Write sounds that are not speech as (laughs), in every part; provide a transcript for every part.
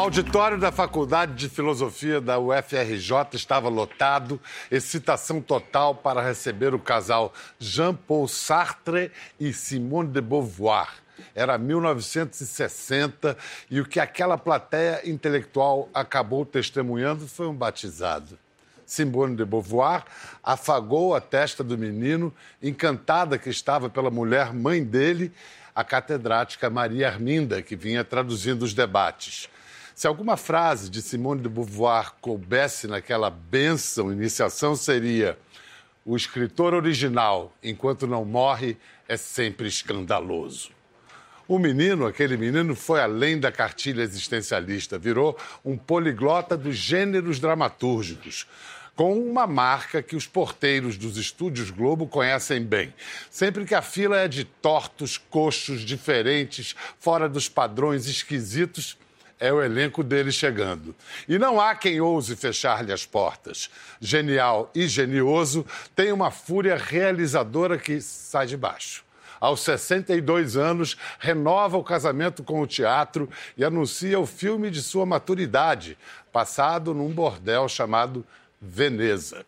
O auditório da Faculdade de Filosofia da UFRJ estava lotado, excitação total para receber o casal Jean-Paul Sartre e Simone de Beauvoir. Era 1960 e o que aquela plateia intelectual acabou testemunhando foi um batizado. Simone de Beauvoir afagou a testa do menino, encantada que estava pela mulher mãe dele, a catedrática Maria Arminda, que vinha traduzindo os debates. Se alguma frase de Simone de Beauvoir coubesse naquela bênção iniciação, seria: o escritor original, enquanto não morre, é sempre escandaloso. O menino, aquele menino, foi além da cartilha existencialista, virou um poliglota dos gêneros dramatúrgicos com uma marca que os porteiros dos estúdios Globo conhecem bem. Sempre que a fila é de tortos, coxos, diferentes, fora dos padrões esquisitos, é o elenco dele chegando. E não há quem ouse fechar-lhe as portas. Genial e genioso, tem uma fúria realizadora que sai de baixo. Aos 62 anos, renova o casamento com o teatro e anuncia o filme de sua maturidade, passado num bordel chamado Veneza.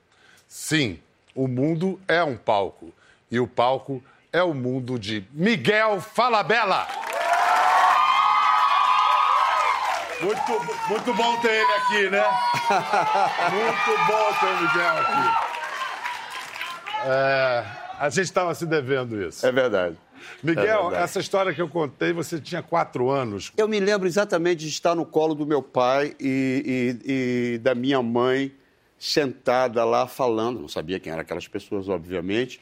Sim, o mundo é um palco. E o palco é o mundo de Miguel Falabella. Muito, muito bom ter ele aqui, né? Muito bom ter o Miguel aqui. É, a gente estava se devendo isso. É verdade. Miguel, É verdade. essa história que eu contei, você tinha quatro anos. Eu me lembro exatamente de estar no colo do meu pai e, e- e da minha mãe sentada lá falando. Não sabia quem eram aquelas pessoas, obviamente,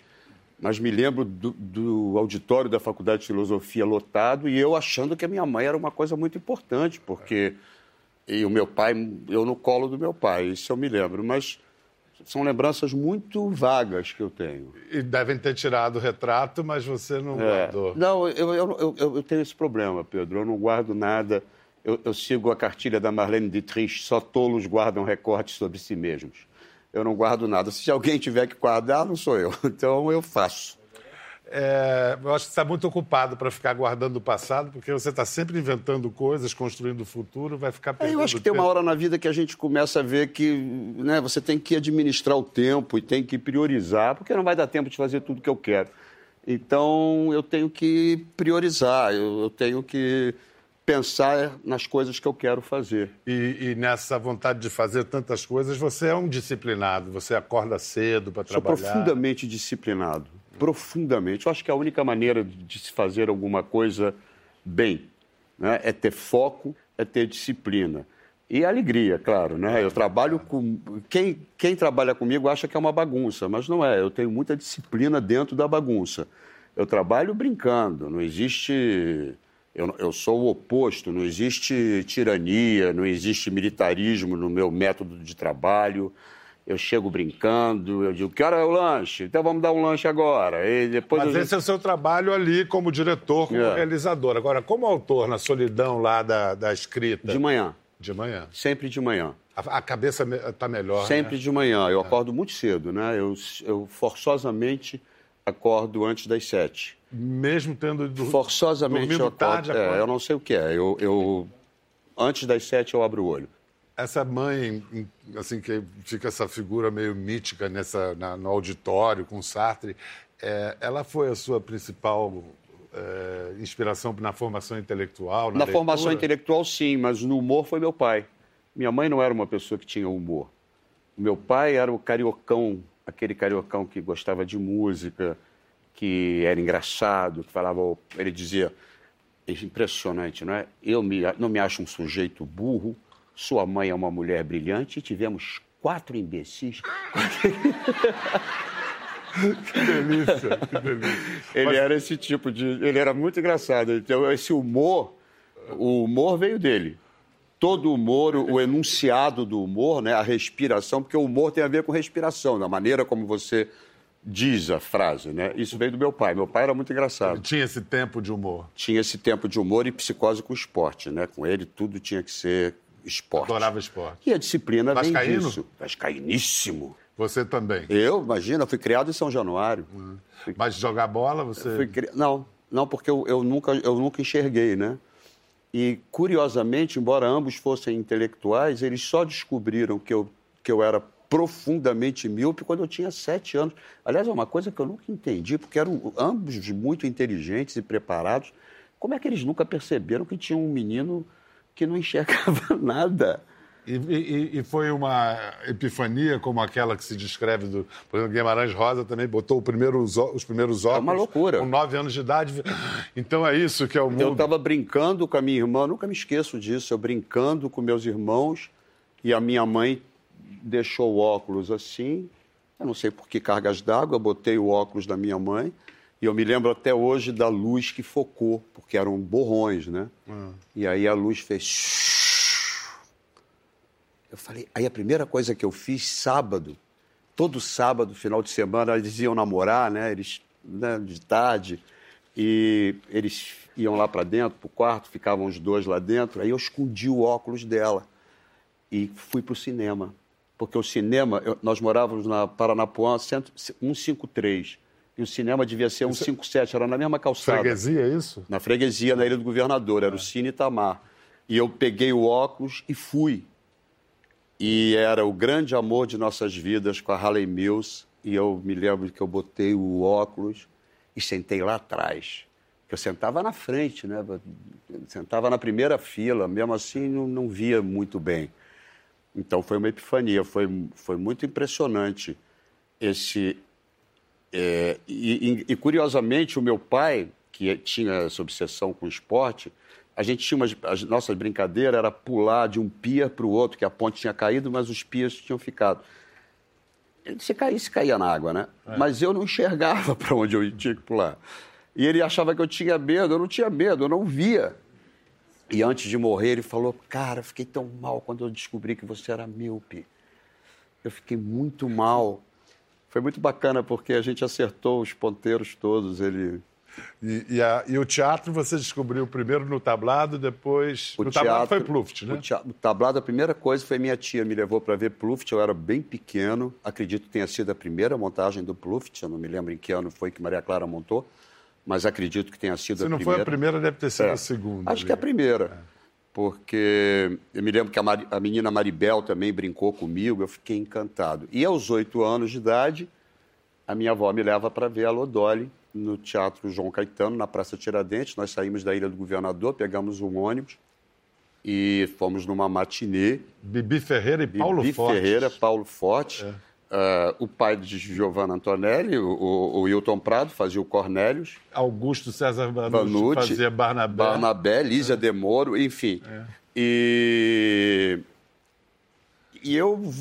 mas me lembro do, do auditório da Faculdade de Filosofia lotado e eu achando que a minha mãe era uma coisa muito importante, porque. E o meu pai, eu no colo do meu pai, isso eu me lembro, mas são lembranças muito vagas que eu tenho. E devem ter tirado o retrato, mas você não É. guardou. Não, eu, eu, eu, eu- tenho esse problema, Pedro. Eu não guardo nada. Eu, eu sigo a cartilha da Marlene Dietrich, só tolos guardam recortes sobre si mesmos. Eu não guardo nada. Se alguém tiver que guardar, não sou eu. (laughs) Então eu faço. É, eu acho que você está muito ocupado para ficar guardando o passado, porque você está sempre inventando coisas, construindo o futuro, vai ficar perdendo eu acho que tem uma tempo. hora na vida que a gente começa a ver que né, você tem que administrar o tempo e tem que priorizar, porque não vai dar tempo de fazer tudo que eu quero. Então eu tenho que priorizar, eu, eu tenho que pensar nas coisas que eu quero fazer. E, e nessa vontade de fazer tantas coisas, você é um disciplinado, você acorda cedo para Sou trabalhar. profundamente disciplinado. Profundamente. Eu acho que a única maneira de se fazer alguma coisa bem né, é ter foco, é ter disciplina. E alegria, claro. Né? Eu trabalho com. Quem, quem trabalha comigo acha que é uma bagunça, mas não é. Eu tenho muita disciplina dentro da bagunça. Eu trabalho brincando, não existe. Eu, eu sou o oposto, não existe tirania, não existe militarismo no meu método de trabalho. Eu chego brincando, eu digo, que hora é o lanche? Então vamos dar um lanche agora. E depois Mas eu- esse é o seu trabalho ali como diretor, como É. realizador. Agora, como autor, na solidão lá da, da escrita. De manhã, De manhã. sempre de manhã. A, a cabeça está melhor. Sempre né? de manhã. Eu acordo muito cedo, né? Eu, eu forçosamente acordo antes das sete. Mesmo tendo. dur- Forçosamente eu acordo. tarde, é, acorda. eu não sei o que é. Eu, eu- antes das sete eu abro o olho. Essa mãe, assim, que fica essa figura meio mítica nessa, na- no auditório com Sartre, é, ela foi a sua principal é, inspiração na formação intelectual? Na, Na formação intelectual, sim, mas no humor foi meu pai. Minha mãe não era uma pessoa que tinha humor. Meu pai era o cariocão, aquele cariocão que gostava de música, que era engraçado, que falava. Ele dizia. é Impressionante, não é? Eu me- não me acho um sujeito burro, sua mãe é uma mulher brilhante e tivemos quatro imbecis. (laughs) Que delícia, que delícia. Ele era esse tipo de. Ele era muito engraçado. Então, esse humor, o humor veio dele. Todo humor, o o enunciado do humor, né, a respiração, porque o humor tem a ver com respiração, da maneira como você diz a frase, né? Isso veio do meu pai. Meu pai era muito engraçado. Tinha esse tempo de humor. Tinha esse tempo de humor e psicose com esporte, né? Com ele tudo tinha que ser esporte. Adorava esporte. E a disciplina vem Vascaíno? disso. Vascainíssimo. Você também. Eu, imagina, fui criado em São Januário. Mas jogar bola, você. Fui Não, não, porque eu, eu nunca, eu nunca enxerguei, né? E, curiosamente, embora ambos fossem intelectuais, eles só descobriram que eu, que eu era profundamente míope quando eu tinha sete anos. Aliás, é uma coisa que eu nunca entendi, porque eram ambos muito inteligentes e preparados. Como é que eles nunca perceberam que tinha um menino que não enxergava (laughs) nada? E, e, e, foi uma epifania como aquela que se descreve do. Por exemplo, Guimarães Rosa também botou primeiro, os primeiros óculos. É uma loucura. Com nove anos de idade. Então é isso que é o mundo. Eu estava brincando com a minha irmã, nunca me esqueço disso. Eu brincando com meus irmãos e a minha mãe deixou o óculos assim. Eu não sei por que cargas d'água, botei o óculos da minha mãe. E eu me lembro até hoje da luz que focou, porque eram borrões, né? Hum. E aí a luz fez eu falei, aí a primeira coisa que eu fiz sábado, todo sábado, final de semana, eles iam namorar, né? Eles, né, de tarde, e eles iam lá para dentro, para o quarto, ficavam os dois lá dentro. Aí eu escondi o óculos dela e fui para o cinema. Porque o cinema, eu, nós morávamos na Paranapuã 153. E o cinema devia ser 157, era na mesma calçada. Freguesia, é isso? Na freguesia, na Ilha do Governador, era o Cine Itamar. E eu peguei o óculos e fui e era o grande amor de nossas vidas com a Harley Mills. E eu me lembro que eu botei o óculos e sentei lá atrás. Eu sentava na frente, né? Sentava na primeira fila, mesmo assim não, não via muito bem. Então foi uma epifania, foi, foi muito impressionante esse. É, e, e, e, curiosamente, o meu pai, que tinha essa obsessão com esporte, a gente tinha umas, as nossas brincadeiras era pular de um pia para o outro, que a ponte tinha caído, mas os pias tinham ficado. Se caísse, caía na água, né? É. Mas eu não enxergava (laughs) para onde eu tinha que pular. E ele achava que eu tinha medo, eu não tinha medo, eu não via. E antes de morrer, ele falou: Cara, fiquei tão mal quando eu descobri que você era míope. Eu fiquei muito mal. Foi muito bacana porque a gente acertou os ponteiros todos. Ele e, e, a, e, o teatro você descobriu primeiro no tablado, depois. O no teatro, tablado foi Pluft, né? O, teatro, o tablado, a primeira coisa foi minha tia me levou para ver Pluft. Eu era bem pequeno, acredito que tenha sido a primeira montagem do Pluft. Eu não me lembro em que ano foi que Maria Clara montou, mas acredito que tenha sido Se a primeira. Se não foi a primeira, deve ter sido é. a segunda. Acho ali. que é a primeira. É. Porque eu me lembro que a, Mar... a menina Maribel também brincou comigo, eu fiquei encantado. E aos oito anos de idade, a minha avó me leva para ver a Lodoli no Teatro João Caetano, na Praça Tiradentes. Nós saímos da Ilha do Governador, pegamos um ônibus e fomos numa matinê. Bibi Ferreira e Bibi Paulo Bibi Forte. Ferreira, Paulo Forte. É. Uh, o pai de Giovanna Antonelli, o, o, Wilton Prado, fazia o Cornélios. Augusto César Vanucci, fazia Barnabé. Barnabé, Lígia é. Demoro, enfim. É. E, e eu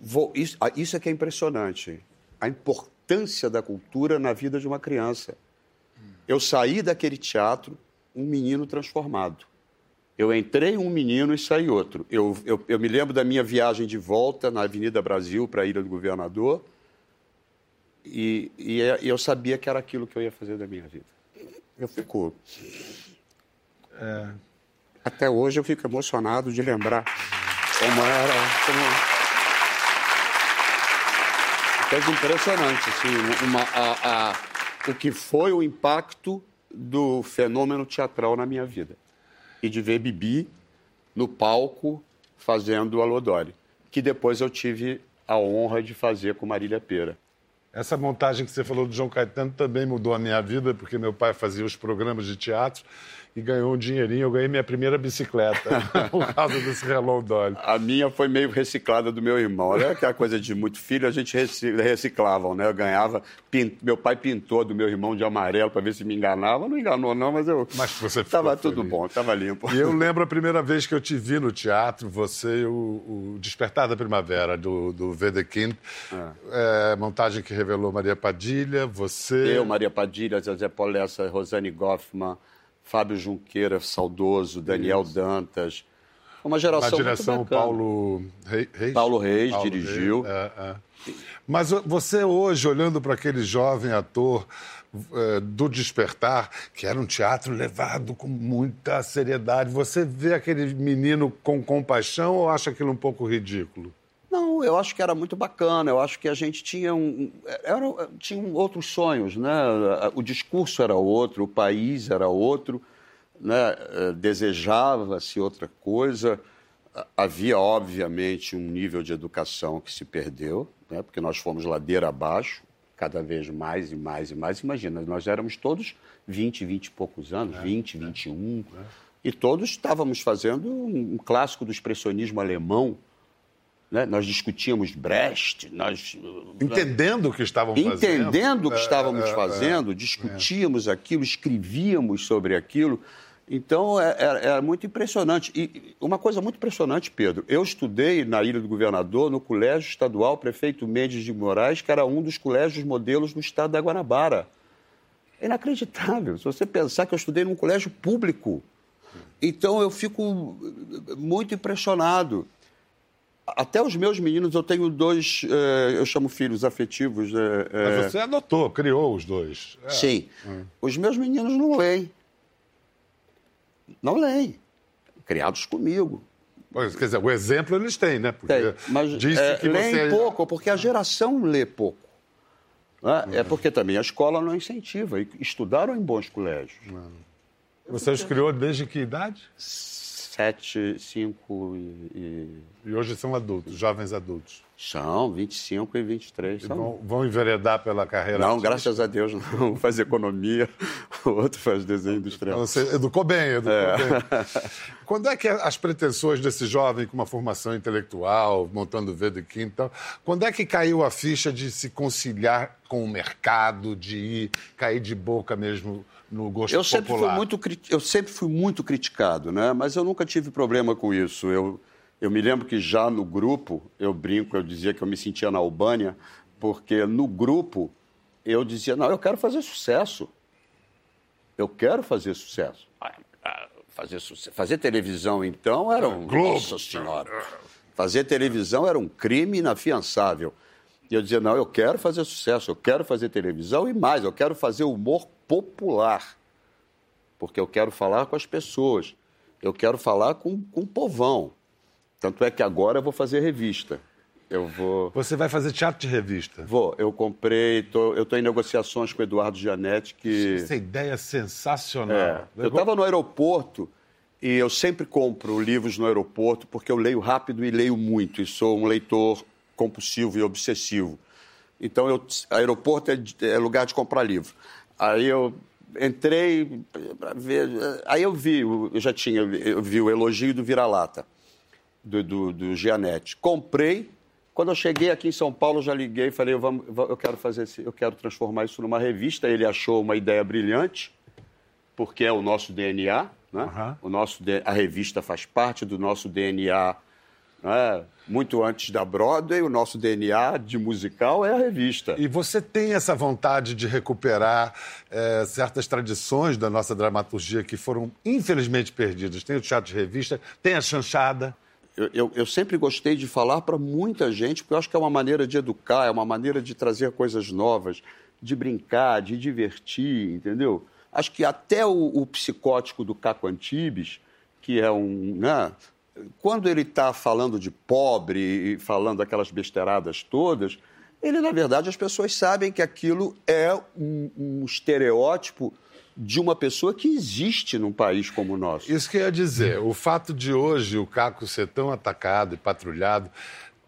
vou... Isso, ah, isso é que é impressionante. A importância importância da cultura na vida de uma criança. Eu saí daquele teatro um menino transformado. Eu entrei um menino e saí outro. Eu, eu, eu me lembro da minha viagem de volta na Avenida Brasil para a Ilha do Governador e, e, é, eu sabia que era aquilo que eu ia fazer da minha vida. Eu fico. É... Até hoje eu fico emocionado de lembrar como era. Como coisa impressionante, assim, uma, a, a, o que foi o impacto do fenômeno teatral na minha vida. E de ver Bibi no palco fazendo a Lodori, que depois eu tive a honra de fazer com Marília Pera. Essa montagem que você falou do João Caetano também mudou a minha vida, porque meu pai fazia os programas de teatro e ganhou um dinheirinho. Eu ganhei minha primeira bicicleta (laughs) por causa desse relógio Dolly. A minha foi meio reciclada do meu irmão. Era aquela coisa de muito filho, a gente reciclava, né? Eu ganhava, pint... meu pai pintou do meu irmão de amarelo para ver se me enganava. Não enganou, não, mas eu. Mas você Estava tudo bom, estava limpo. E eu (laughs) lembro a primeira vez que eu te vi no teatro, você e o, o Despertar da Primavera, do, do Vedekind. É. É, montagem que revelou Maria Padilha, você. Eu, Maria Padilha, Zezé Polessa, Rosane Goffman. Fábio Junqueira, saudoso, Daniel Isso. Dantas. Uma geração Na direção, Paulo Reis. Paulo Reis Paulo dirigiu. Reis, é, é. Mas você hoje, olhando para aquele jovem ator é, do Despertar, que era um teatro levado com muita seriedade, você vê aquele menino com compaixão ou acha aquilo um pouco ridículo? Eu acho que era muito bacana. Eu acho que a gente tinha, um, era, tinha outros sonhos, né? O discurso era outro, o país era outro. né, eh, desejava-se outra coisa. Havia, obviamente, um nível de educação que se perdeu, né, porque nós fomos ladeira abaixo, cada vez mais e mais e mais. Imagina, nós éramos todos 20, 20 e poucos anos, é, 20, 21, é. e todos estávamos fazendo um clássico do expressionismo alemão, né? Nós discutíamos Brecht, nós entendendo o que estávamos fazendo, entendendo o que é, estávamos é, é, fazendo, discutíamos aquilo, escrevíamos sobre aquilo. Então é, muito impressionante. E uma coisa muito impressionante, Pedro, eu estudei na Ilha do Governador, no Colégio Estadual Prefeito Mendes de Moraes, que era um dos colégios modelos do estado da Guanabara. É inacreditável. Se você pensar que eu estudei num colégio público. Então eu fico muito impressionado até os meus meninos, eu tenho dois, eh, eu chamo filhos afetivos. Eh, Mas eh, você adotou, criou os dois. É. Sim. Hum. Os meus meninos não leem. Não leem. Criados comigo. Pois, quer dizer, o exemplo eles têm, né? Porque Tem, mas disse é, que leem você... pouco, porque a geração lê pouco. Né? Hum. É porque também a escola não incentiva. Estudaram em bons colégios. Hum. Você os criou desde que idade? Sete, cinco e, e... hoje são adultos, jovens adultos. São, 25 e 23. E são... vão, vão enveredar pela carreira Não, artística. graças a Deus, não. Um faz economia, (laughs) o outro faz desenho industrial. Então, você educou bem, educou é. bem. (laughs) Quando é que as pretensões desse jovem com uma formação intelectual, montando V de quinta, quando é que caiu a ficha de se conciliar com o mercado, de ir, cair de boca mesmo no gosto eu sempre popular. Fui muito, eu sempre fui muito criticado, né? mas eu nunca tive problema com isso. Eu, eu me lembro que já no grupo, eu brinco, eu dizia que eu me sentia na Albânia, porque no grupo eu dizia, não, eu quero fazer sucesso. Eu quero fazer sucesso. Ah, ah, fazer, sucesso. fazer televisão, então, era um... Globo. Nossa Senhora! Fazer televisão era um crime inafiançável. E eu dizia, não, eu quero fazer sucesso, eu quero fazer televisão e mais, eu quero fazer humor popular. Porque eu quero falar com as pessoas, eu quero falar com, com o povão. Tanto é que agora eu vou fazer revista. Eu vou. Você vai fazer teatro de revista? Vou. Eu comprei, tô, eu estou em negociações com o Eduardo Gianetti que. Essa ideia é sensacional. É. Eu estava no aeroporto e eu sempre compro livros no aeroporto porque eu leio rápido e leio muito. E sou um leitor compulsivo e obsessivo. Então, eu, aeroporto é, é lugar de comprar livro. Aí eu entrei para ver. Aí eu vi, eu já tinha, eu vi o elogio do Vira-Lata, do, do, do Gianetti. Comprei. Quando eu cheguei aqui em São Paulo, eu já liguei e falei, eu, vamos, eu quero fazer esse, eu quero transformar isso numa revista. Ele achou uma ideia brilhante, porque é o nosso DNA, né? Uhum. O nosso, a revista faz parte do nosso DNA né? muito antes da Broadway, o nosso DNA de musical é a revista. E você tem essa vontade de recuperar é, certas tradições da nossa dramaturgia que foram infelizmente perdidas? Tem o teatro de revista, tem a chanchada. Eu, eu, eu sempre gostei de falar para muita gente, porque eu acho que é uma maneira de educar, é uma maneira de trazer coisas novas, de brincar, de divertir, entendeu? Acho que até o, o psicótico do Caco Antibes, que é um. Né, quando ele está falando de pobre e falando aquelas besteiradas todas, ele, na verdade, as pessoas sabem que aquilo é um, um estereótipo de uma pessoa que existe num país como o nosso. Isso que eu ia dizer. O fato de hoje o Caco ser tão atacado e patrulhado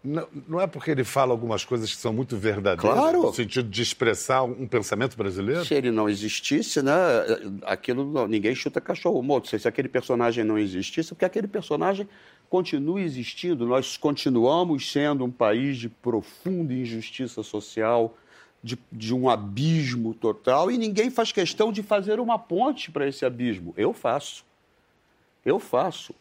não, não, é porque ele fala algumas coisas que são muito verdadeiras, claro. no sentido de expressar um pensamento brasileiro? Se ele não existisse, né, aquilo ninguém chuta cachorro morto. Se aquele personagem não existisse, porque aquele personagem continua existindo. Nós continuamos sendo um país de profunda injustiça social, de, de um abismo total, e ninguém faz questão de fazer uma ponte para esse abismo. Eu faço. Eu faço.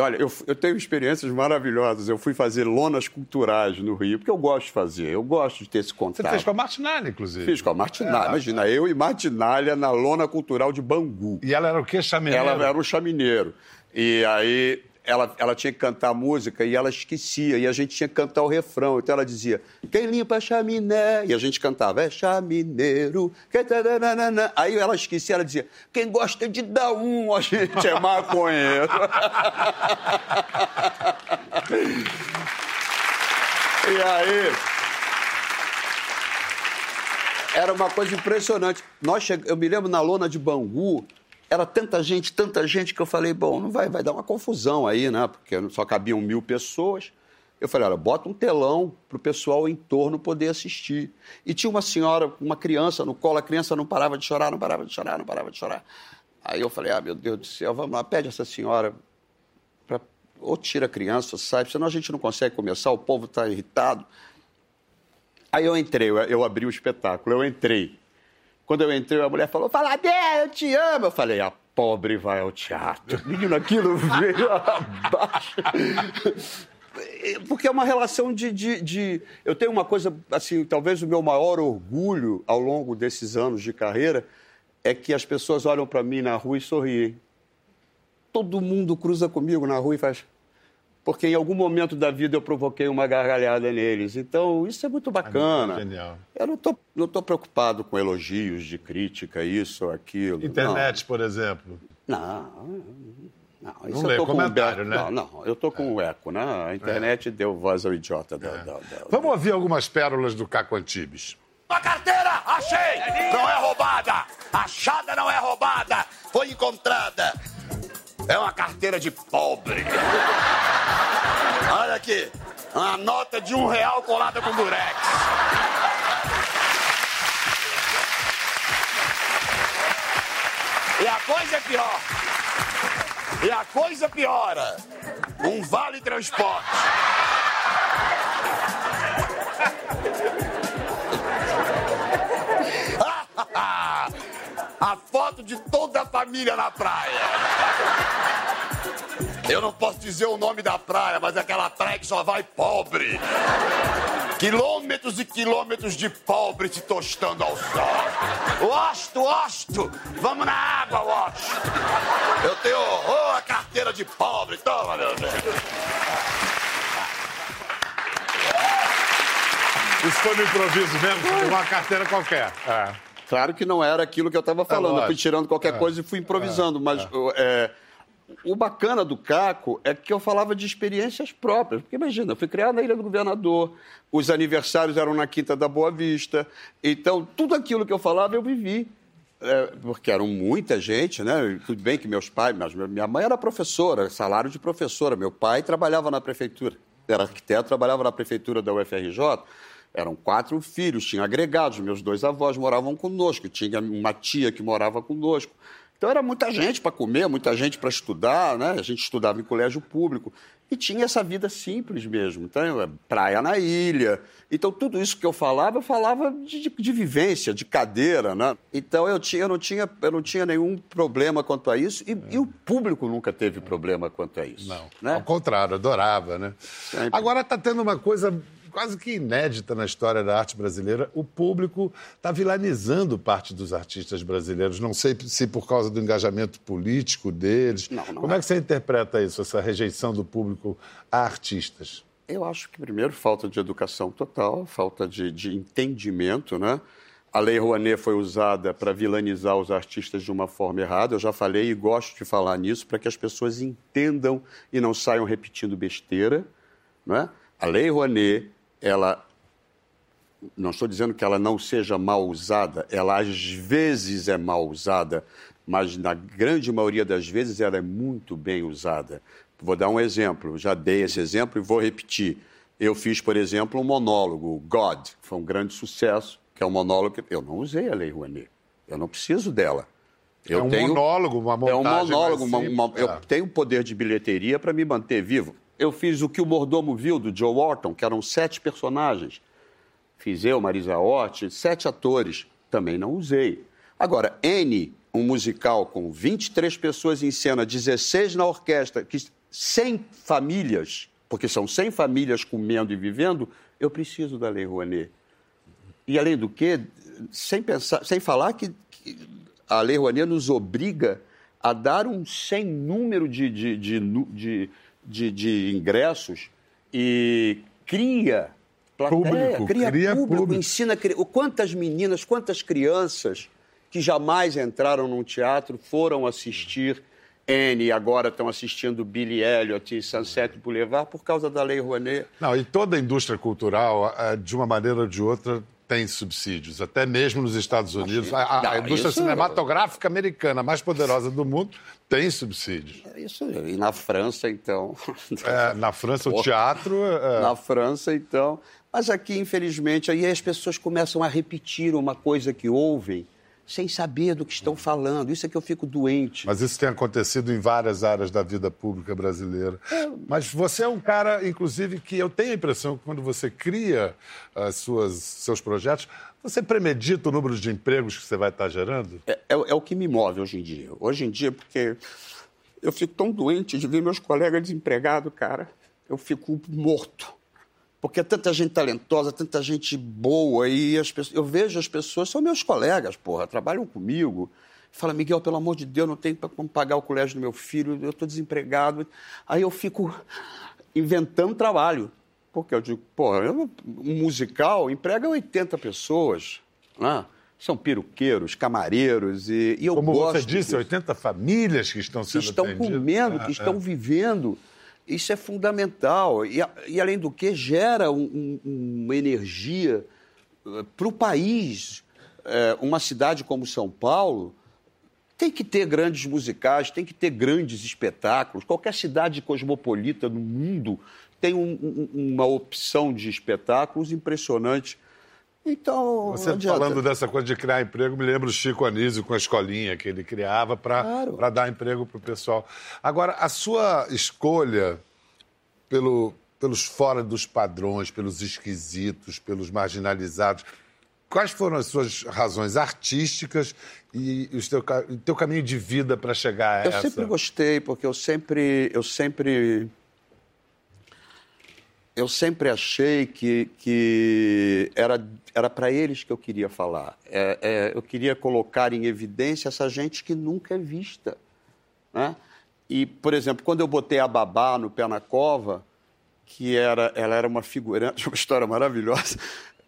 Olha, eu, eu, tenho experiências maravilhosas. Eu fui fazer lonas culturais no Rio, porque eu gosto de fazer, eu gosto de ter esse contato. Você fez com a Martinalha, inclusive. Fiz com a Martinalha. É. Imagina, eu e Martinalha na lona cultural de Bangu. E ela era o quê? Chamineiro? Ela era um chamineiro. E aí ela, ela tinha que cantar música e ela esquecia, e a gente tinha que cantar o refrão. Então ela dizia, quem limpa a chaminé? E a gente cantava, é chamineiro. Aí ela esquecia, ela dizia, quem gosta de dar um, a (laughs) gente é maconheiro. (laughs) e aí. Era uma coisa impressionante. Nós che... Eu me lembro na lona de Bangu, era tanta gente, tanta gente, que eu falei, bom, não vai, vai dar uma confusão aí, né? Porque só cabiam mil pessoas. Eu falei, olha, bota um telão para o pessoal em torno poder assistir. E tinha uma senhora, uma criança no colo, a criança não parava de chorar, não parava de chorar, não parava de chorar. Aí eu falei, ah, meu Deus do céu, vamos lá, pede essa senhora para ou tira a criança, sai, senão a gente não consegue começar, o povo está irritado. Aí eu entrei, eu abri o espetáculo, eu entrei. Quando eu entrei, a mulher falou, fala, eu te amo. Eu falei, a pobre vai ao teatro. (laughs) Menino, aquilo veio abaixo. Porque é uma relação de, de, de, Eu tenho uma coisa, assim, talvez o meu maior orgulho ao longo desses anos de carreira é que as pessoas olham para mim na rua e sorriem. Todo mundo cruza comigo na rua e faz porque em algum momento da vida eu provoquei uma gargalhada neles. Então, isso é muito bacana. É genial. Eu não estou não tô preocupado com elogios de crítica, isso ou aquilo. Internet, não. por exemplo. Não, não, isso não eu tô com comentário, né? Não, não, eu estou com o eco, né? A internet é. deu voz ao idiota. Da, é. da, da, Vamos ouvir algumas pérolas do Caco Antibes. A carteira, achei! Não é roubada! Achada não é roubada! Foi encontrada! É uma carteira de pobre. Olha aqui, uma nota de um real colada com durex. E a coisa é pior. E a coisa piora. Um vale transporte. A foto de toda a família na praia. Eu não posso dizer o nome da praia, mas é aquela praia que só vai pobre. Quilômetros e quilômetros de pobre se tostando ao sol. Osto, osto, vamos na água, osto. Eu tenho horror à carteira de pobre. Toma, meu Deus. Isso foi no improviso mesmo? Uma carteira qualquer. É. Claro que não era aquilo que eu estava falando. É eu fui tirando qualquer é. coisa e fui improvisando. É. Mas é o bacana do Caco é que eu falava de experiências próprias. Porque imagina, eu fui criado na Ilha do Governador, os aniversários eram na Quinta da Boa Vista. Então, tudo aquilo que eu falava eu vivi. É, porque eram muita gente, né? Tudo bem que meus pais, minha mãe era professora, salário de professora. Meu pai trabalhava na prefeitura, era arquiteto, trabalhava na prefeitura da UFRJ. Eram quatro filhos, tinha agregados. Meus dois avós moravam conosco, tinha uma tia que morava conosco. Então era muita gente para comer, muita gente para estudar, né? A gente estudava em colégio público e tinha essa vida simples mesmo. Então, é praia na ilha. Então, tudo isso que eu falava, eu falava de, de, de vivência, de cadeira, né? Então, eu, tinha, eu, não tinha, eu não tinha nenhum problema quanto a isso e, é. e o público nunca teve problema quanto a isso. Não, né? ao contrário, adorava, né? Sempre. Agora está tendo uma coisa quase que inédita na história da arte brasileira, o público está vilanizando parte dos artistas brasileiros. Não sei se por causa do engajamento político deles. Não, não Como é. é que você interpreta isso, essa rejeição do público a artistas? Eu acho que, primeiro, falta de educação total, falta de, de entendimento, né? A Lei Rouanet foi usada para vilanizar os artistas de uma forma errada. Eu já falei e gosto de falar nisso para que as pessoas entendam e não saiam repetindo besteira. Não é? A Lei Rouanet ela não estou dizendo que ela não seja mal usada, ela às vezes é mal usada, mas na grande maioria das vezes ela é muito bem usada. Vou dar um exemplo, já dei esse exemplo e vou repetir. Eu fiz, por exemplo, um monólogo, God, foi um grande sucesso, que é um monólogo que eu não usei a Lei Rouanet. Eu não preciso dela. Eu é um tenho, monólogo, uma montagem É um monólogo, uma, uma, eu é. tenho poder de bilheteria para me manter vivo eu fiz o que o mordomo viu do Joe Wharton, que eram sete personagens. Fiz eu, Marisa Hort, sete atores. Também não usei. Agora, N, um musical com 23 pessoas em cena, 16 na orquestra, que 100 famílias, porque são 100 famílias comendo e vivendo, eu preciso da Lei Rouanet. E além do que, sem, pensar, sem falar que, que a Lei Rouanet nos obriga a dar um sem número de, de, de, de de, de ingressos e cria plateia, público, cria, cria público, público, ensina quantas meninas, quantas crianças que jamais entraram num teatro foram assistir N e agora estão assistindo Billy Elliot e Sunset Boulevard por causa da Lei Rouanet. Não, e toda a indústria cultural, de uma maneira ou de outra, tem subsídios, até mesmo nos Estados Unidos. A, a Não, indústria isso- cinematográfica americana, mais poderosa do mundo, tem subsídios. Isso, e na França, então. (laughs) É, na França, o teatro. é, Na França, então. Mas aqui, infelizmente, aí as pessoas começam a repetir uma coisa que ouvem sem saber do que estão falando. Isso é que eu fico doente. Mas isso tem acontecido em várias áreas da vida pública brasileira. Mas você é um cara, inclusive, que eu tenho a impressão que quando você cria as suas, seus projetos, você premedita o número de empregos que você vai estar gerando? É, é o- é o que me move hoje em dia. Hoje em dia, porque eu fico tão doente de ver meus colegas desempregados, cara. Eu fico morto. Porque é tanta gente talentosa, tanta gente boa, e as pessoas, eu vejo as pessoas, são meus colegas, porra, trabalham comigo. Fala, Miguel, pelo amor de Deus, não tenho como pagar o colégio do meu filho, eu estou desempregado. Aí eu fico inventando trabalho. Porque eu digo, porra, eu- um musical emprega 80 pessoas. Né? São peruqueiros, camareiros, e, e eu Como gosto você disse, disso. 80 famílias que estão que sendo estão atendidas. comendo, É, que é. estão vivendo. Isso é fundamental. E, e, além do que, gera um- um- uma energia para o país. É, uma cidade como São Paulo tem que ter grandes musicais, tem que ter grandes espetáculos. Qualquer cidade cosmopolita no mundo tem um- uma opção de espetáculos impressionante. Então, Você falando dessa coisa de criar emprego, me lembro o Chico Anísio com a escolinha que ele criava para Claro. dar emprego para o pessoal. Agora, a sua escolha pelo, pelos fora dos padrões, pelos esquisitos, pelos marginalizados, quais foram as suas razões artísticas e o teu, o teu caminho de vida para chegar a Eu essa? sempre gostei, porque eu sempre, eu sempre, eu sempre achei que, que era era para eles que eu queria falar. É, é, eu queria colocar em evidência essa gente que nunca é vista, né? E, por exemplo, quando eu botei a babá no pé na cova, que era, ela era uma figurante, (laughs) uma história maravilhosa,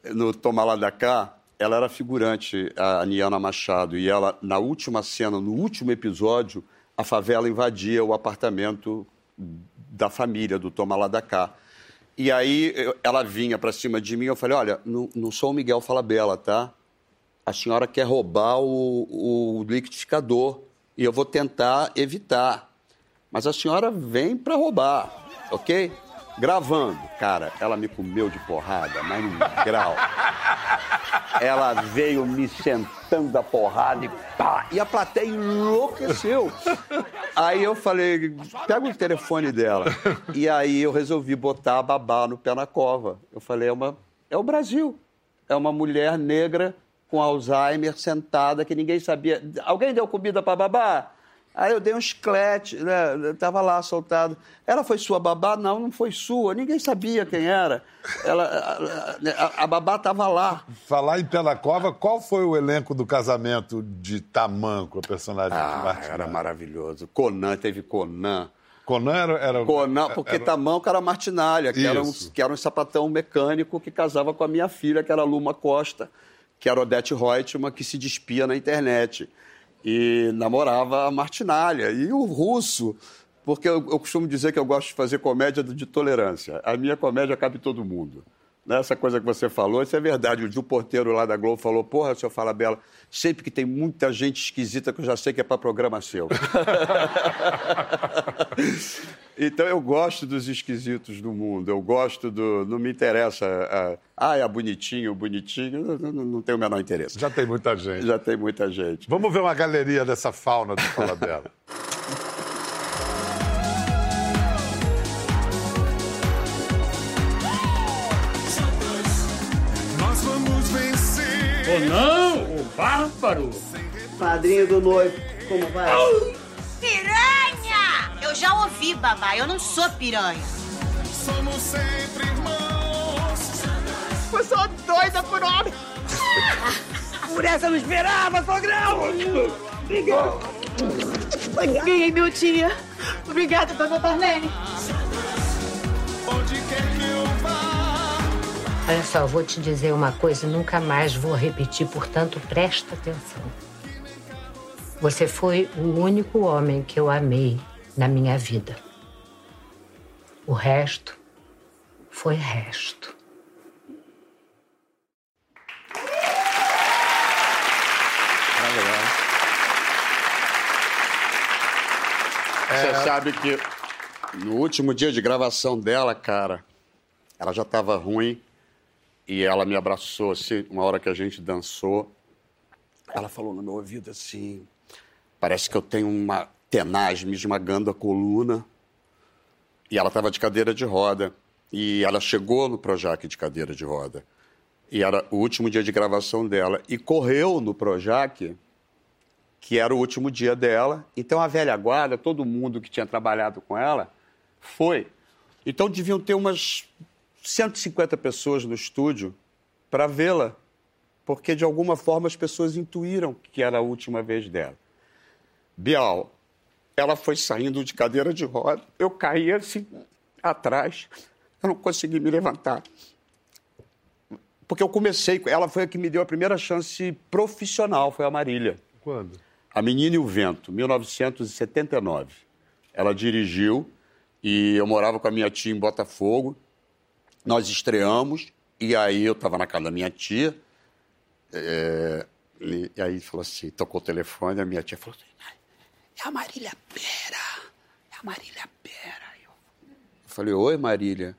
no Toma Lá da Cá, ela era figurante, a Niana Machado, e ela, na última cena, no último episódio, a favela invadia o apartamento da família do Toma Lá da Cá. E aí eu- ela vinha para cima de mim, eu falei, olha, não, não sou o Miguel Falabella, tá? A senhora quer roubar o, o liquidificador e eu vou tentar evitar. Mas a senhora vem para roubar, ok? Gravando. Cara, ela me comeu de porrada, mas num grau. Ela veio me sentando a porrada e pá! E a plateia enlouqueceu. Aí eu falei, pega o telefone dela. E aí eu resolvi botar a babá no pé na cova. Eu falei, é, uma, é o Brasil. É uma mulher negra com Alzheimer sentada que ninguém sabia. Alguém deu comida para babá? Aí eu dei um chiclete, né? Tava lá soltado. Ela foi sua babá? Não, não foi sua. Ninguém sabia quem era. Ela, a, a- a babá estava lá. Falar em Pé na Cova, qual foi o elenco do casamento de Tamanco, a personagem de Ah, Martin era maravilhoso. Conan, teve Conan. Conan era... era Conan, porque era- Tamanco era Martinalha, que era, um, que era um sapatão mecânico que casava com a minha filha, que era a Luma Costa, que era Odete Reutemann, que se despia na internet. E namorava a Martinalha. E o russo, porque eu, eu costumo dizer que eu gosto de fazer comédia de tolerância. A minha comédia cabe todo mundo. Né? Essa coisa que você falou, isso é verdade. O Gil Porteiro lá da Globo falou: Porra, senhor Fala Bela, sempre que tem muita gente esquisita que eu já sei que é para programa seu. (laughs) Então eu gosto dos esquisitos do mundo, eu gosto do. Não me interessa. Ah, é bonitinho, bonitinho, não, não, não tenho o menor interesse. Já tem muita gente. Já tem muita gente. Vamos ver uma galeria dessa fauna do Falabella. Nós (laughs) Ou não, o bárbaro! Padrinho do noivo, como vai? Piranha! Eu já ouvi, babá. Eu não sou piranha. Somos sempre irmãos. Eu sou doida por homem. (laughs) Por essa eu não esperava, sogrão. Ganhei meu dia. Obrigada, dona Darlene. Olha só, vou te dizer uma coisa, nunca mais vou repetir, portanto, presta atenção. Você foi o único homem que eu amei na minha vida. O resto foi resto. Você é. sabe que no último dia de gravação dela, cara, ela já estava ruim e ela me abraçou assim, uma hora que a gente dançou. Ela falou no meu ouvido assim: parece que eu tenho uma tenaz me esmagando a coluna. E ela estava de cadeira de roda. E ela chegou no Projac de cadeira de roda. E era o último dia de gravação dela. E correu no Projac, que era o último dia dela. Então a velha guarda, todo mundo que tinha trabalhado com ela, foi. Então deviam ter umas 150 pessoas no estúdio para vê-la. Porque de alguma forma as pessoas intuíram que era a última vez dela. Bial, ela foi saindo de cadeira de roda, eu caí assim atrás, eu não consegui me levantar. Porque eu comecei, ela foi a que me deu a primeira chance profissional, foi a Marília. Quando? A Menina e o Vento, 1979. Ela dirigiu e eu morava com a minha tia em Botafogo. Nós estreamos e aí eu estava na casa da minha tia. é, e, e aí falou assim, tocou o telefone, a minha tia falou assim, é a Marília Pera, é a Marília Pera. Eu falei, oi Marília.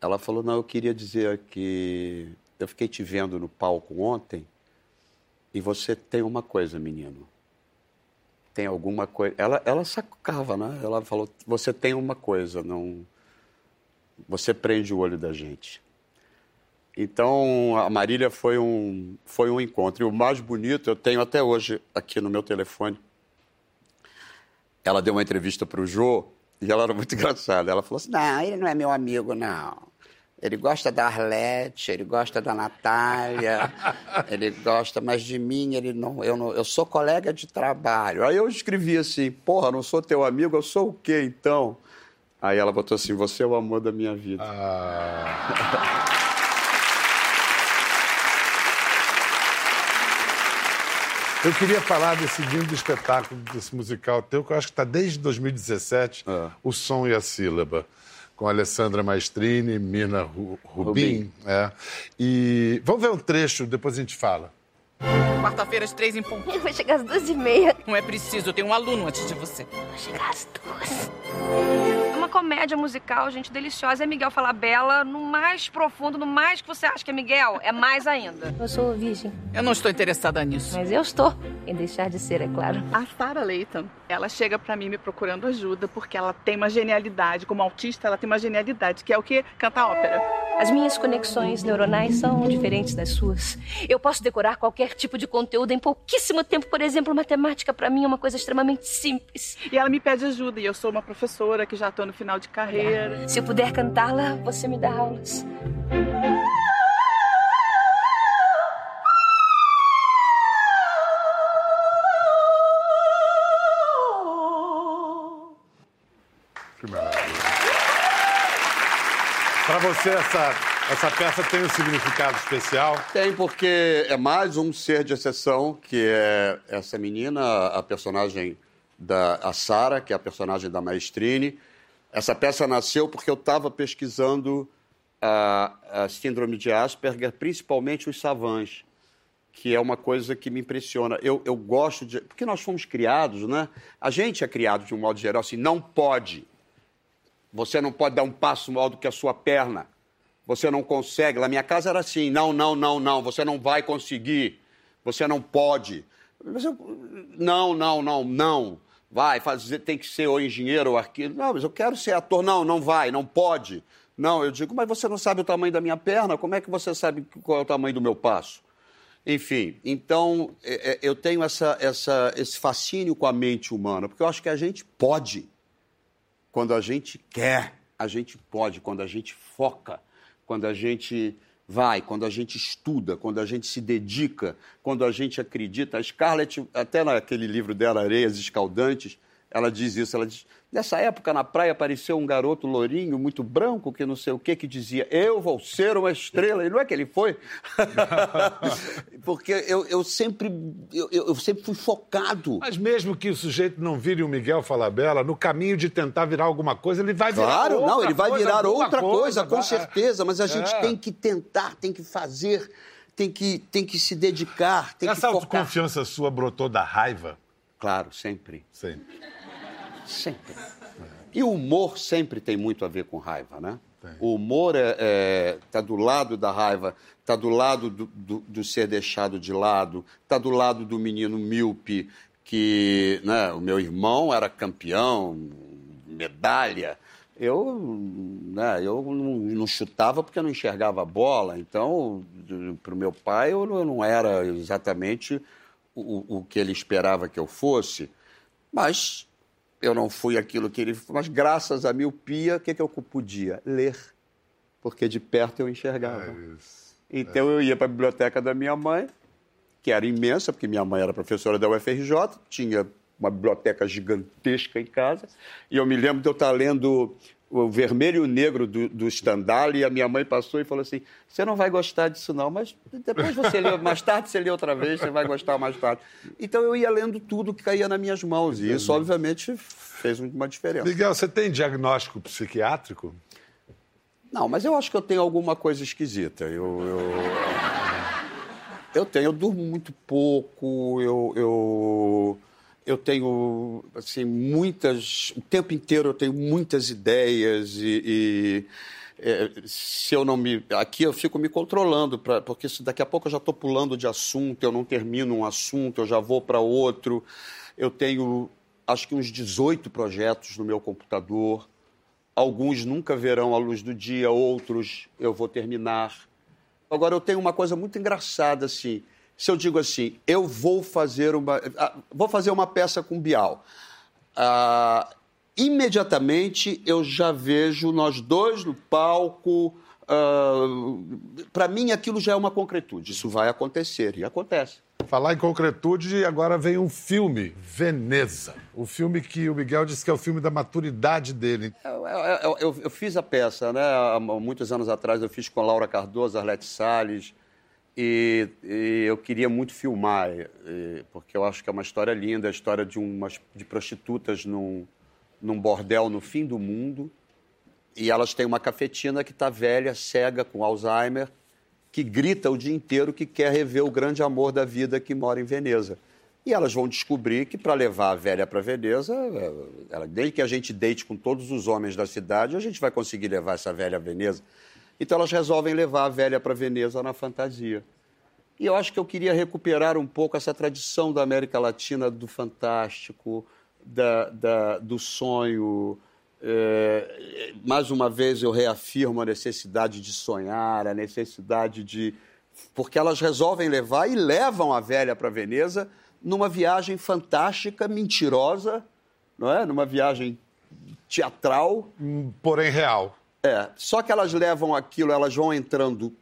Ela falou, não, eu queria dizer que eu fiquei te vendo no palco ontem e você tem uma coisa, menino. Tem alguma coisa. Ela, ela sacava, né? Ela falou, você tem uma coisa, não. Você prende o olho da gente. Então, a Marília foi um, foi um encontro. E o mais bonito, eu tenho até hoje aqui no meu telefone. Ela deu uma entrevista para o Jô e ela era muito (laughs) engraçada. Ela falou assim: Não, ele não é meu amigo, não. Ele gosta da Arlete, ele gosta da Natália, (laughs) ele gosta, mas de mim ele não eu, não. eu sou colega de trabalho. Aí eu escrevi assim: Porra, não sou teu amigo, eu sou o quê então? Aí ela botou assim: Você é o amor da minha vida. Eu queria falar desse lindo espetáculo, desse musical teu, que eu acho que está desde 2017, O Som e a Sílaba, com Alessandra Maestrini, Mina Ru- Rubin. É. E vamos ver um trecho, depois a gente fala. Quarta-feira, às três em ponto. Eu vou chegar às duas e meia. Não é preciso, eu tenho um aluno antes de você. Vou chegar às duas. Comédia musical, gente, deliciosa. É Miguel Falabella no mais profundo, no mais que você acha que é Miguel, é mais ainda. Eu sou virgem. Eu não estou interessada nisso. Mas eu estou. Em deixar de ser, é claro. A Sarah Layton, ela chega pra mim me procurando ajuda porque ela tem uma genialidade. Como autista, ela tem uma genialidade, que é o que? Cantar ópera. As minhas conexões neuronais são diferentes das suas. Eu posso decorar qualquer tipo de conteúdo em pouquíssimo tempo. Por exemplo, matemática pra mim é uma coisa extremamente simples. E ela me pede ajuda, e eu sou uma professora que já tô no final de carreira. Se eu puder cantá-la, você me dá aulas. Que maravilha. Para você, essa, essa peça tem um significado especial? Tem, porque é mais um ser de exceção, que é essa menina, a personagem da a Sara, que é a personagem da Maestrine. Essa peça nasceu porque eu estava pesquisando a, a síndrome de Asperger, principalmente os savants, que é uma coisa que me impressiona. Eu, eu gosto de. Porque nós fomos criados, né? A gente é criado de um modo geral assim, não pode. Você não pode dar um passo maior do que a sua perna. Você não consegue. Na minha casa era assim: não, não, não, não. Você não vai conseguir. Você não pode. Não, não, não, não. Vai fazer, tem que ser ou engenheiro ou arquiteto. Não, mas eu quero ser ator. Não, não vai, não pode. Não, eu digo, mas você não sabe o tamanho da minha perna? Como é que você sabe qual é o tamanho do meu passo? Enfim, então é, é, eu tenho essa, essa, esse fascínio com a mente humana, porque eu acho que a gente pode. Quando a gente quer, a gente pode. Quando a gente foca, quando a gente vai, quando a gente estuda, quando a gente se dedica, quando a gente acredita. A Scarlett, até naquele livro dela, Areias Escaldantes, ela diz isso. Ela diz: nessa época na praia apareceu um garoto lourinho, muito branco, que não sei o que, que dizia: Eu vou ser uma estrela. E não é que ele foi? (laughs) Porque eu, eu sempre, eu, eu sempre fui focado. Mas mesmo que o sujeito não vire o Miguel Falabella, no caminho de tentar virar alguma coisa, ele vai virar Claro, outra não, ele vai coisa, virar outra coisa, com vai- certeza, mas a gente É. tem que tentar, tem que fazer, tem que, tem que se dedicar, tem Essa que focar. autoconfiança sua brotou da raiva? Claro, sempre. Sempre. Sempre. E o humor sempre tem muito a ver com raiva, né? O humor está é, tá do lado da raiva, está do lado do, do, do ser deixado de lado, está do lado do menino míope, que né, o meu irmão era campeão, medalha. Eu, né, eu não, não chutava porque eu não enxergava a bola. Então, para o meu pai, eu não era exatamente o, o que ele esperava que eu fosse. Mas eu não fui aquilo que ele. Mas graças à miopia, o que, que eu podia? Ler. Porque de perto eu enxergava. É então eu ia para a biblioteca da minha mãe, que era imensa, porque minha mãe era professora da UFRJ, tinha uma biblioteca gigantesca em casa. E eu me lembro de eu estar lendo o vermelho e o negro do, do Stendhal e a minha mãe passou e falou assim: Você não vai gostar disso, não, mas depois você lê, (laughs) mais tarde você lê outra vez, você vai gostar mais tarde. Então eu ia lendo tudo que caía nas minhas mãos e isso, obviamente, fez uma diferença. Miguel, você tem diagnóstico psiquiátrico? Não, mas eu acho que eu tenho alguma coisa esquisita. Eu, eu, eu tenho, eu durmo muito pouco, eu, eu eu tenho assim muitas o tempo inteiro eu tenho muitas ideias e, e é, se eu não me aqui eu fico me controlando pra, porque se daqui a pouco eu já estou pulando de assunto eu não termino um assunto eu já vou para outro. Eu tenho acho que uns 18 projetos no meu computador. Alguns nunca verão a luz do dia outros eu vou terminar. Agora eu tenho uma coisa muito engraçada assim se eu digo assim, eu vou fazer uma, ah, vou fazer uma peça com Bial, ah, imediatamente eu já vejo nós dois no palco. Ah, Para mim, aquilo já é uma concretude. Isso vai acontecer e acontece. Falar em concretude, agora vem um filme, Veneza. O filme que o Miguel disse que é o filme da maturidade dele. Eu, eu, eu, eu fiz a peça, né? Há muitos anos atrás eu fiz com Laura Cardoso, Arlete Salles, e, e, eu queria muito filmar, e, porque eu acho que é uma história linda, a história de umas de prostitutas num, num bordel no fim do mundo. E elas têm uma cafetina que está velha, cega, com Alzheimer, que grita o dia inteiro que quer rever o grande amor da vida que mora em Veneza. E elas vão descobrir que para levar a velha para Veneza, ela, desde que a gente deite com todos os homens da cidade, a gente vai conseguir levar essa velha a Veneza. Então elas resolvem levar a velha para Veneza na fantasia. E eu acho que eu queria recuperar um pouco essa tradição da América Latina do fantástico, da, da do sonho. É, mais uma vez eu reafirmo a necessidade de sonhar, a necessidade de. Porque elas resolvem levar e levam a velha para Veneza numa viagem fantástica, mentirosa, não é? Numa viagem teatral. Porém real. É, só que elas levam aquilo, elas vão entrando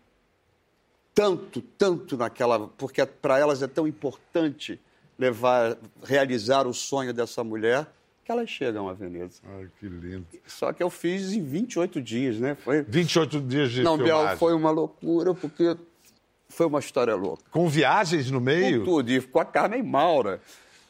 tanto, tanto naquela. Porque para elas é tão importante levar, realizar o sonho dessa mulher, que elas chegam a Veneza. Ai, que lindo. Só que eu fiz em 28 dias, né? Foi... 28 dias de Não, filmagem. Biel, foi uma loucura, porque foi uma história louca. Com viagens no meio? Com tudo, e com a Carmen Maura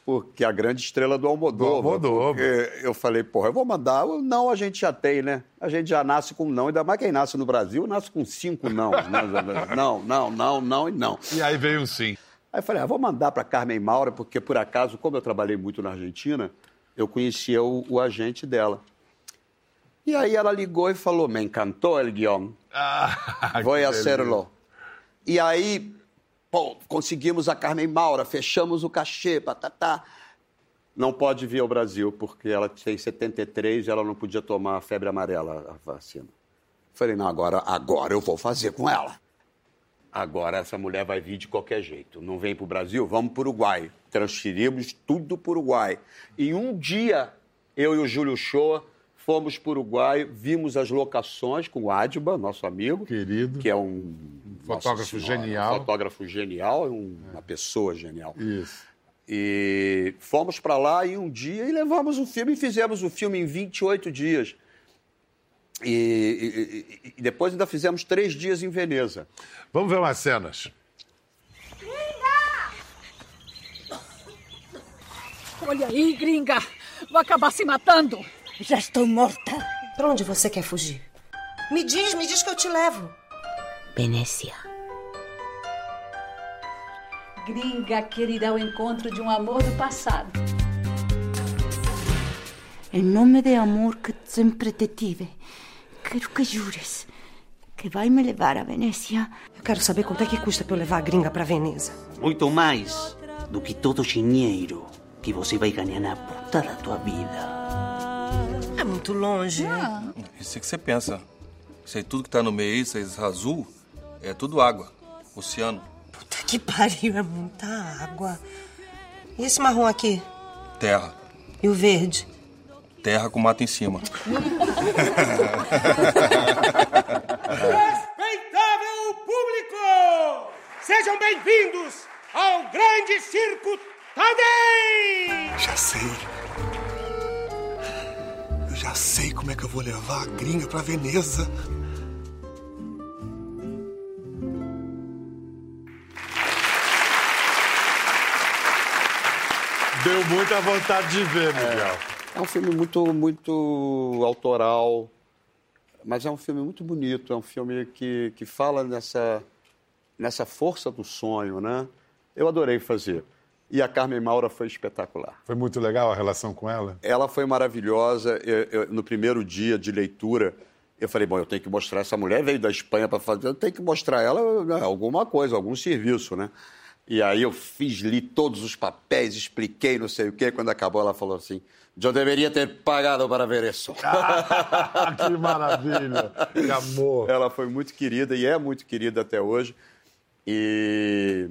porque a grande estrela do Almodóvar. Do Almodóvar. Eu falei, porra, eu vou mandar. O não a gente já tem, né? A gente já nasce com não, ainda mais quem nasce no Brasil, nasce com cinco não. Né? (laughs) não, não, não, não e não. E aí veio um sim. Aí eu falei, ah, vou mandar para Carmen Maura, porque por acaso, como eu trabalhei muito na Argentina, eu conhecia o, o agente dela. E aí ela ligou e falou, me encantou el guión. Ah, Vou (laughs) que hacerlo. E aí Pô, conseguimos a Carmen Maura, fechamos o cachê, patatá. Não pode vir ao Brasil, porque ela tem 73 e ela não podia tomar a febre amarela, a vacina. Falei, não, agora, agora eu vou fazer com ela. Agora essa mulher vai vir de qualquer jeito. Não vem para o Brasil? Vamos para o Uruguai. Transferimos tudo para o Uruguai. E um dia, eu e o Júlio Shoa fomos para o Uruguai, vimos as locações com o Adba, nosso amigo. Querido. Que é um Fotógrafo Senhora, genial. Um fotógrafo genial, um- uma pessoa genial. Isso. E fomos para lá em um dia e levamos o filme e fizemos o filme em 28 dias. E, e- e- e depois ainda fizemos três dias em Veneza. Vamos ver umas cenas. Olha aí, gringa. Vou acabar se matando. Já estou morta. Pra onde você quer fugir? Me diz, me diz que eu te levo. Venécia. Gringa quer ir ao encontro de um amor do passado. em nome do amor que sempre te tive, quero que jures que vai me levar a Venécia. Eu quero saber quanto é que custa pra eu levar a gringa pra Veneza. Muito mais do que todo o dinheiro que você vai ganhar na puta da tua vida. É muito longe. Isso é que você pensa. Isso aí tudo que tá no meio aí, isso aí azul, é tudo água. Oceano. Puta que (laughs) pariu, é muita água. E esse marrom aqui? Terra. E o verde? Terra com mato em cima. (laughs) Respeitável público! Sejam bem-vindos ao grande circo Tadei! Já sei. Já sei como é que eu vou levar a gringa pra Veneza. Deu muita vontade de ver, Miguel. É um filme muito, muito autoral, mas é um filme muito bonito. É um filme que, que fala nessa, nessa força do sonho, né? Eu adorei fazer. E a Carmen Maura foi espetacular. Foi muito legal a relação com ela? Ela foi maravilhosa. Eu- eu- no primeiro dia de leitura, eu falei, bom, eu tenho que mostrar essa mulher, veio da Espanha para fazer, eu tenho que mostrar ela né, alguma coisa, algum serviço, né? E aí eu fiz, li todos os papéis, expliquei não sei o quê. Quando acabou, ela falou assim, eu deveria ter pagado para ver isso. que maravilha, que amor. Ela foi muito querida e é muito querida até hoje. E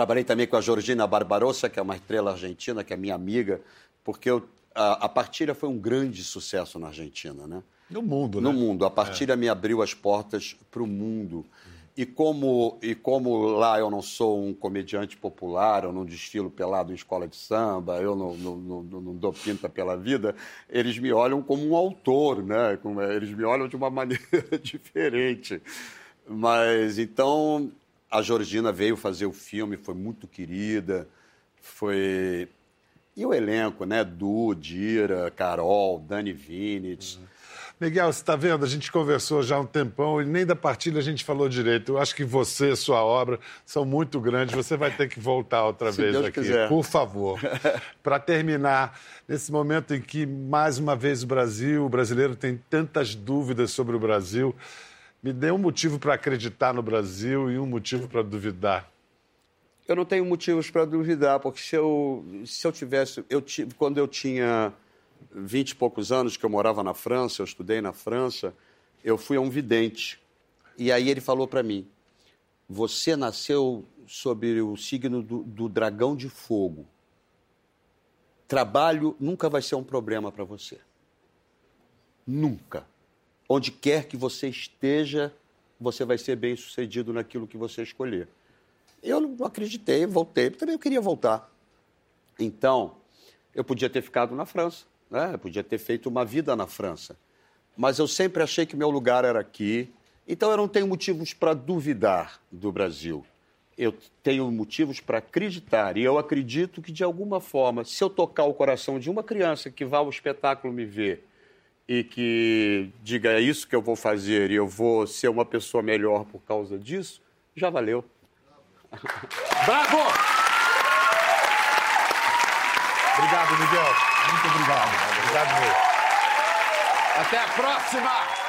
trabalhei também com a Georgina Barbarossa, que é uma estrela argentina, que é minha amiga, porque eu- a, a partilha foi um grande sucesso na Argentina, né? No mundo, No né? mundo. A partilha me abriu as portas para o mundo. E como, e como lá eu não sou um comediante popular, eu não desfilo pelado em escola de samba, eu não, não, não, não- dou pinta pela vida, eles me olham como um autor, né? Como- Eles me olham de uma (laughs) maneira (laughs) diferente. Mas então a Georgina veio fazer o filme, foi muito querida, foi. E o elenco, né? Du, Dira, Carol, Dani Vinitz. Miguel, você está vendo? A gente conversou já há um tempão e nem da partilha a gente falou direito. Eu acho que você, sua obra, são muito grandes. Você vai ter que voltar outra Se vez Deus aqui, quiser. por favor. (laughs) Para terminar, nesse momento em que, mais uma vez, o Brasil, o brasileiro tem tantas dúvidas sobre o Brasil, me dê um motivo para acreditar no Brasil e um motivo para duvidar. Eu não tenho motivos para duvidar, porque se eu, se eu tivesse. Eu tive, quando eu tinha vinte e poucos anos, que eu morava na França, eu estudei na França, eu fui a um vidente. E aí ele falou para mim: Você nasceu sob o signo do, do dragão de fogo. Trabalho nunca vai ser um problema para você. Nunca. Onde quer que você esteja, você vai ser bem sucedido naquilo que você escolher. Eu não acreditei, voltei, porque também eu queria voltar. Então, eu podia ter ficado na França, né? eu podia ter feito uma vida na França. Mas eu sempre achei que meu lugar era aqui. Então, eu não tenho motivos para duvidar do Brasil. Eu tenho motivos para acreditar. E eu acredito que, de alguma forma, se eu tocar o coração de uma criança que vá ao espetáculo me ver e que diga é isso que eu vou fazer e eu vou ser uma pessoa melhor por causa disso, já valeu. (laughs) Bravo! Obrigado, Miguel. Muito obrigado. Obrigado mesmo. Até a próxima!